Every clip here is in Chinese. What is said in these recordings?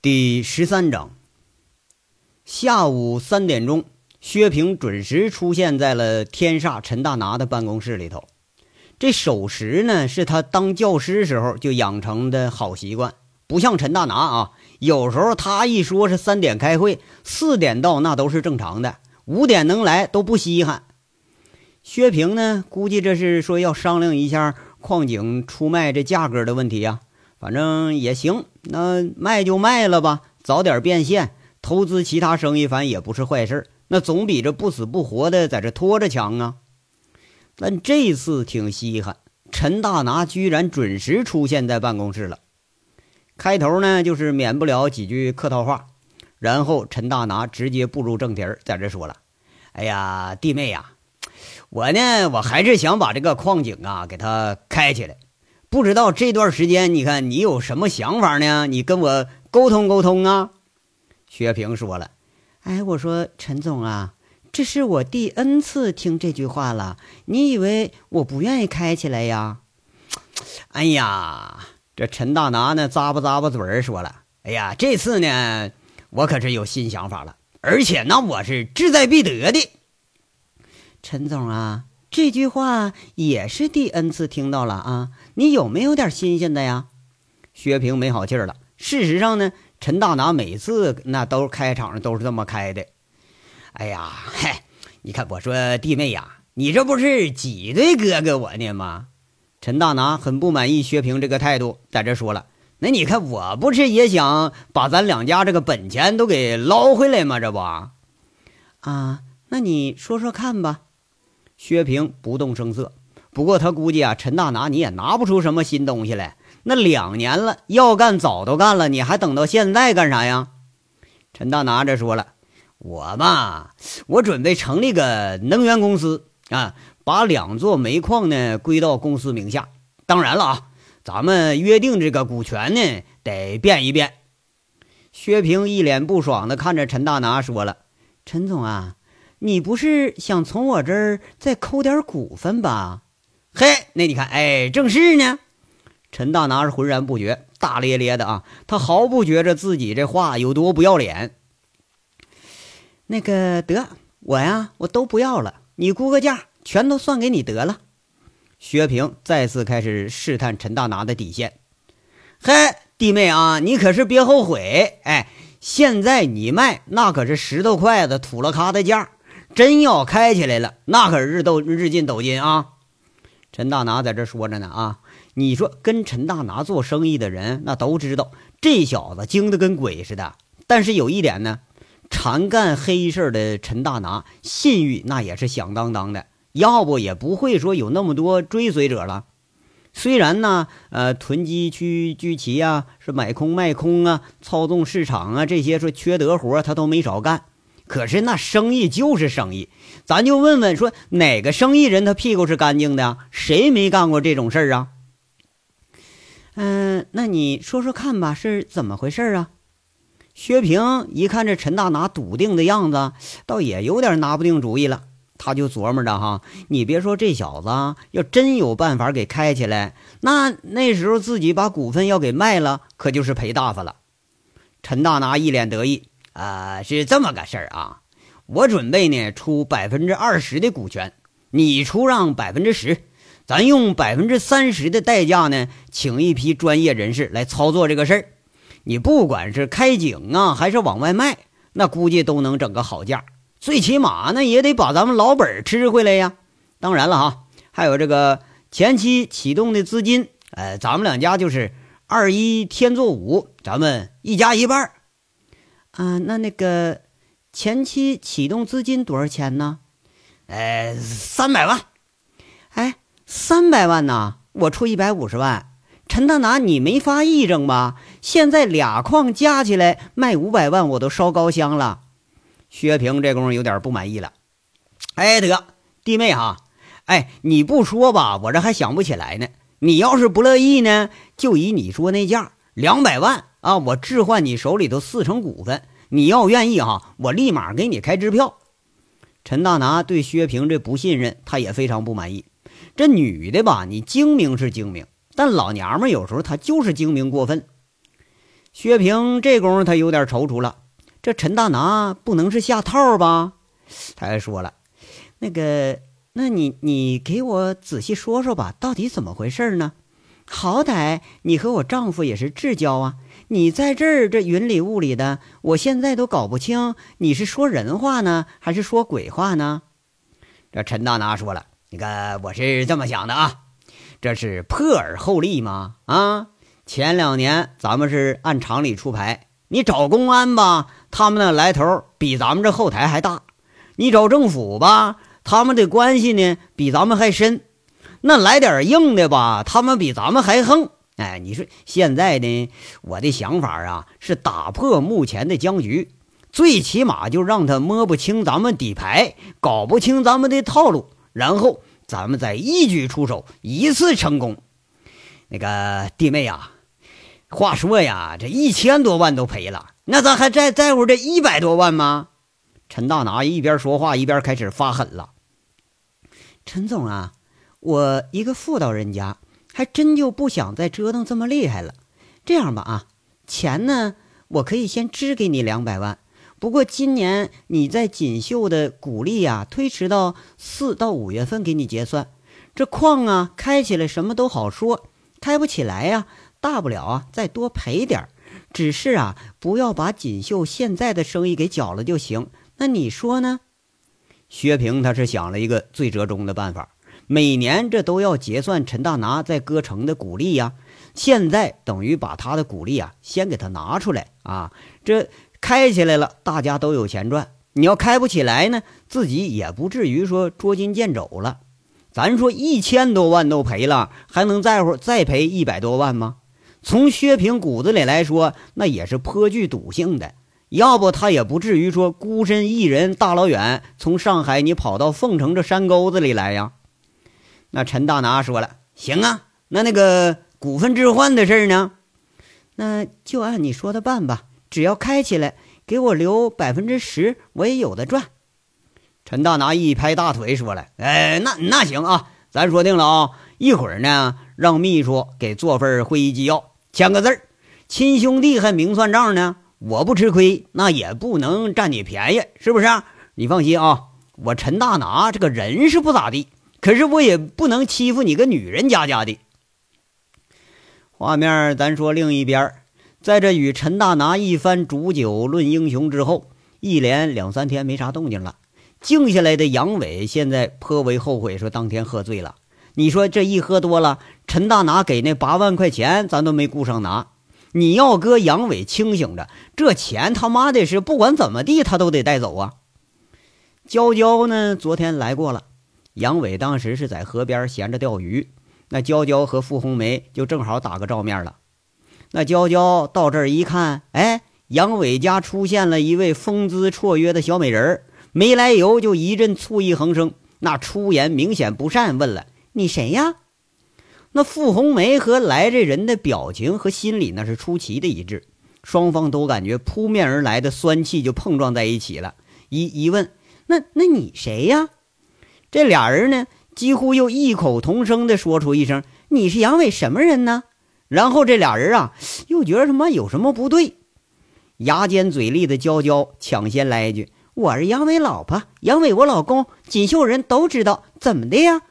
第十三章，下午三点钟，薛平准时出现在了天煞陈大拿的办公室里头。这守时呢，是他当教师时候就养成的好习惯，不像陈大拿啊，有时候他一说是三点开会，四点到那都是正常的，五点能来都不稀罕。薛平呢，估计这是说要商量一下矿井出卖这价格的问题呀。反正也行，那卖就卖了吧，早点变现，投资其他生意，反正也不是坏事那总比这不死不活的在这拖着强啊。但这次挺稀罕，陈大拿居然准时出现在办公室了。开头呢，就是免不了几句客套话，然后陈大拿直接步入正题，在这说了：“哎呀，弟妹呀，我呢，我还是想把这个矿井啊，给它开起来。”不知道这段时间，你看你有什么想法呢？你跟我沟通沟通啊。薛平说了：“哎，我说陈总啊，这是我第 N 次听这句话了。你以为我不愿意开起来呀？”哎呀，这陈大拿呢，咂巴咂巴嘴儿说了：“哎呀，这次呢，我可是有新想法了，而且那我是志在必得的。”陈总啊。这句话也是第 N 次听到了啊！你有没有点新鲜的呀？薛平没好气儿了。事实上呢，陈大拿每次那都开场都是这么开的。哎呀，嗨，你看我说弟妹呀，你这不是挤兑哥哥我呢吗？陈大拿很不满意薛平这个态度，在这说了：“那你看我不是也想把咱两家这个本钱都给捞回来吗？这不啊？那你说说看吧。”薛平不动声色，不过他估计啊，陈大拿你也拿不出什么新东西来。那两年了，要干早都干了，你还等到现在干啥呀？陈大拿这说了，我吧，我准备成立个能源公司啊，把两座煤矿呢归到公司名下。当然了啊，咱们约定这个股权呢得变一变。薛平一脸不爽的看着陈大拿说了：“陈总啊。”你不是想从我这儿再抠点股份吧？嘿，那你看，哎，正是呢。陈大拿是浑然不觉，大咧咧的啊，他毫不觉着自己这话有多不要脸。那个得，我呀，我都不要了，你估个价，全都算给你得了。薛平再次开始试探陈大拿的底线。嘿，弟妹啊，你可是别后悔。哎，现在你卖那可是石头筷子土了咖的价。真要开起来了，那可是日斗日进斗金啊！陈大拿在这说着呢啊，你说跟陈大拿做生意的人，那都知道这小子精得跟鬼似的。但是有一点呢，常干黑事的陈大拿信誉那也是响当当的，要不也不会说有那么多追随者了。虽然呢，呃，囤积区聚齐啊，是买空卖空啊，操纵市场啊，这些说缺德活他都没少干。可是那生意就是生意，咱就问问说哪个生意人他屁股是干净的？谁没干过这种事儿啊？嗯，那你说说看吧，是怎么回事啊？薛平一看这陈大拿笃定的样子，倒也有点拿不定主意了。他就琢磨着哈，你别说这小子要真有办法给开起来，那那时候自己把股份要给卖了，可就是赔大发了。陈大拿一脸得意。啊，是这么个事儿啊！我准备呢出百分之二十的股权，你出让百分之十，咱用百分之三十的代价呢，请一批专业人士来操作这个事儿。你不管是开井啊，还是往外卖，那估计都能整个好价。最起码呢，也得把咱们老本吃回来呀。当然了哈，还有这个前期启动的资金，呃，咱们两家就是二一添作五，咱们一家一半。啊，那那个前期启动资金多少钱呢？呃，三百万。哎，三百万呐，我出一百五十万。陈大拿，你没发议证吧？现在俩矿加起来卖五百万，我都烧高香了。薛平这功夫有点不满意了。哎，得弟妹哈，哎，你不说吧，我这还想不起来呢。你要是不乐意呢，就以你说那价，两百万。啊！我置换你手里头四成股份，你要愿意哈，我立马给你开支票。陈大拿对薛平这不信任，他也非常不满意。这女的吧，你精明是精明，但老娘们有时候她就是精明过分。薛平这功夫他有点踌躇了，这陈大拿不能是下套吧？他还说了，那个，那你你给我仔细说说吧，到底怎么回事呢？好歹你和我丈夫也是至交啊，你在这儿这云里雾里的，我现在都搞不清你是说人话呢，还是说鬼话呢？这陈大拿说了，你看我是这么想的啊，这是破而后立吗？啊，前两年咱们是按常理出牌，你找公安吧，他们那来头比咱们这后台还大；你找政府吧，他们的关系呢比咱们还深。那来点硬的吧，他们比咱们还横。哎，你说现在呢？我的想法啊是打破目前的僵局。最起码就让他摸不清咱们底牌，搞不清咱们的套路，然后咱们再一举出手，一次成功。那个弟妹呀，话说呀，这一千多万都赔了，那咱还在在乎这一百多万吗？陈大拿一边说话一边开始发狠了。陈总啊，我一个妇道人家，还真就不想再折腾这么厉害了。这样吧，啊，钱呢，我可以先支给你两百万。不过今年你在锦绣的股利呀，推迟到四到五月份给你结算。这矿啊开起来什么都好说，开不起来呀，大不了啊再多赔点儿。只是啊，不要把锦绣现在的生意给搅了就行。那你说呢？薛平他是想了一个最折中的办法，每年这都要结算陈大拿在歌城的股利呀。现在等于把他的股利啊先给他拿出来啊，这。开起来了，大家都有钱赚。你要开不起来呢，自己也不至于说捉襟见肘了。咱说一千多万都赔了，还能在乎再赔一百多万吗？从薛平骨子里来说，那也是颇具赌性的。要不他也不至于说孤身一人大老远从上海你跑到凤城这山沟子里来呀。那陈大拿说了：“行啊，那那个股份置换的事呢？那就按你说的办吧。”只要开起来，给我留百分之十，我也有的赚。陈大拿一拍大腿，说了：“哎，那那行啊，咱说定了啊！一会儿呢，让秘书给做份会议纪要，签个字儿。亲兄弟还明算账呢，我不吃亏，那也不能占你便宜，是不是？你放心啊，我陈大拿这个人是不咋地，可是我也不能欺负你个女人家家的。”画面，咱说另一边。在这与陈大拿一番煮酒论英雄之后，一连两三天没啥动静了。静下来的杨伟现在颇为后悔，说当天喝醉了。你说这一喝多了，陈大拿给那八万块钱，咱都没顾上拿。你要搁杨伟清醒着，这钱他妈的是不管怎么地，他都得带走啊。娇娇呢，昨天来过了。杨伟当时是在河边闲着钓鱼，那娇娇和傅红梅就正好打个照面了。那娇娇到这儿一看，哎，杨伟家出现了一位风姿绰约的小美人儿，没来由就一阵醋意横生，那出言明显不善，问了：“你谁呀？”那傅红梅和来这人的表情和心里那是出奇的一致，双方都感觉扑面而来的酸气就碰撞在一起了。一一问：“那那你谁呀？”这俩人呢，几乎又异口同声的说出一声：“你是杨伟什么人呢？”然后这俩人啊，又觉得他妈有什么不对，牙尖嘴利的娇娇抢先来一句：“我是杨伟老婆，杨伟我老公，锦绣人都知道，怎么的呀？”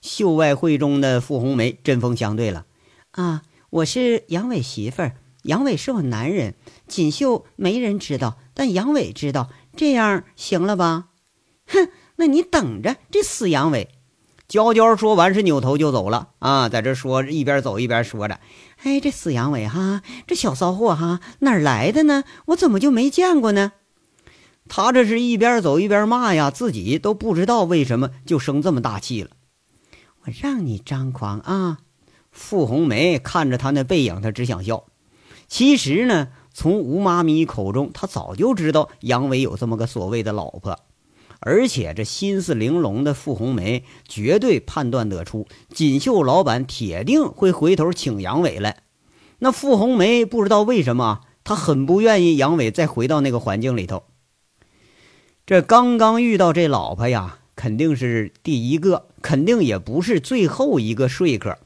秀外慧中的傅红梅针锋相对了：“啊，我是杨伟媳妇儿，杨伟是我男人，锦绣没人知道，但杨伟知道，这样行了吧？”哼，那你等着，这死杨伟！娇娇说完是扭头就走了啊，在这说一边走一边说着：“哎，这死杨伟哈，这小骚货哈，哪儿来的呢？我怎么就没见过呢？”他这是一边走一边骂呀，自己都不知道为什么就生这么大气了。我让你张狂啊！傅红梅看着他那背影，她只想笑。其实呢，从吴妈咪口中，她早就知道杨伟有这么个所谓的老婆。而且这心思玲珑的傅红梅绝对判断得出，锦绣老板铁定会回头请杨伟来。那傅红梅不知道为什么，她很不愿意杨伟再回到那个环境里头。这刚刚遇到这老婆呀，肯定是第一个，肯定也不是最后一个说客。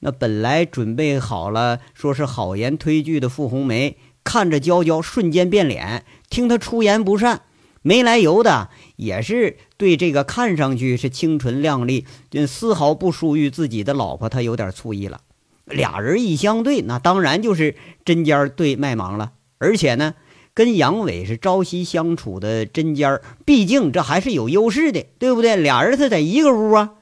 那本来准备好了说是好言推拒的傅红梅，看着娇娇瞬间变脸，听她出言不善，没来由的也是对这个看上去是清纯靓丽、就丝毫不输于自己的老婆，他有点醋意了。俩人一相对，那当然就是针尖对麦芒了。而且呢，跟杨伟是朝夕相处的针尖毕竟这还是有优势的，对不对？俩人他在一个屋啊。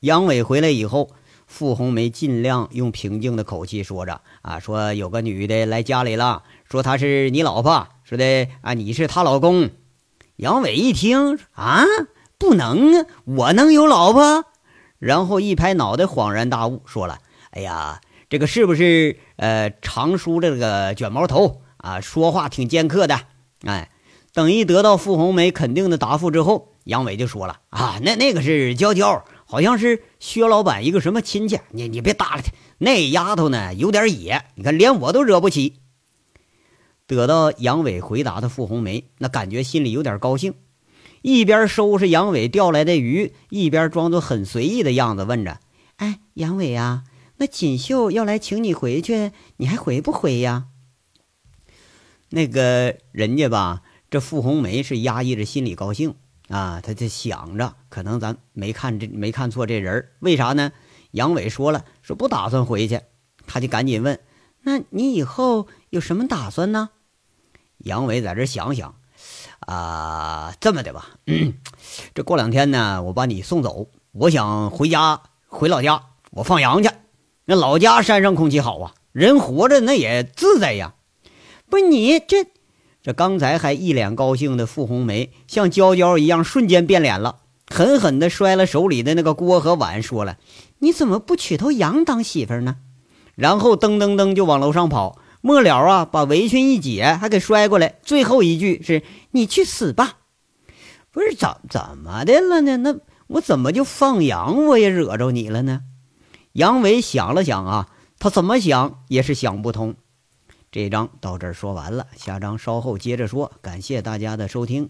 杨伟回来以后。傅红梅尽量用平静的口气说着：“啊，说有个女的来家里了，说她是你老婆，说的啊，你是她老公。”杨伟一听：“啊，不能啊，我能有老婆？”然后一拍脑袋，恍然大悟，说了：“哎呀，这个是不是呃，常梳这个卷毛头啊？说话挺尖刻的。”哎，等一得到傅红梅肯定的答复之后，杨伟就说了：“啊，那那个是娇娇。”好像是薛老板一个什么亲戚，你你别搭理他。那丫头呢，有点野，你看连我都惹不起。得到杨伟回答的傅红梅，那感觉心里有点高兴，一边收拾杨伟钓来的鱼，一边装作很随意的样子，问着：“哎，杨伟啊，那锦绣要来请你回去，你还回不回呀？”那个人家吧，这傅红梅是压抑着心里高兴。啊，他就想着，可能咱没看这没看错这人为啥呢？杨伟说了，说不打算回去，他就赶紧问：“那你以后有什么打算呢？”杨伟在这想想，啊，这么的吧，这过两天呢，我把你送走，我想回家回老家，我放羊去。那老家山上空气好啊，人活着那也自在呀。不是你这。这刚才还一脸高兴的傅红梅，像娇娇一样瞬间变脸了，狠狠的摔了手里的那个锅和碗，说了：“你怎么不娶头羊当媳妇呢？”然后噔噔噔就往楼上跑，末了啊，把围裙一解，还给摔过来。最后一句是：“你去死吧！”不是怎怎么的了呢？那我怎么就放羊我也惹着你了呢？杨伟想了想啊，他怎么想也是想不通。这章到这儿说完了，下章稍后接着说。感谢大家的收听。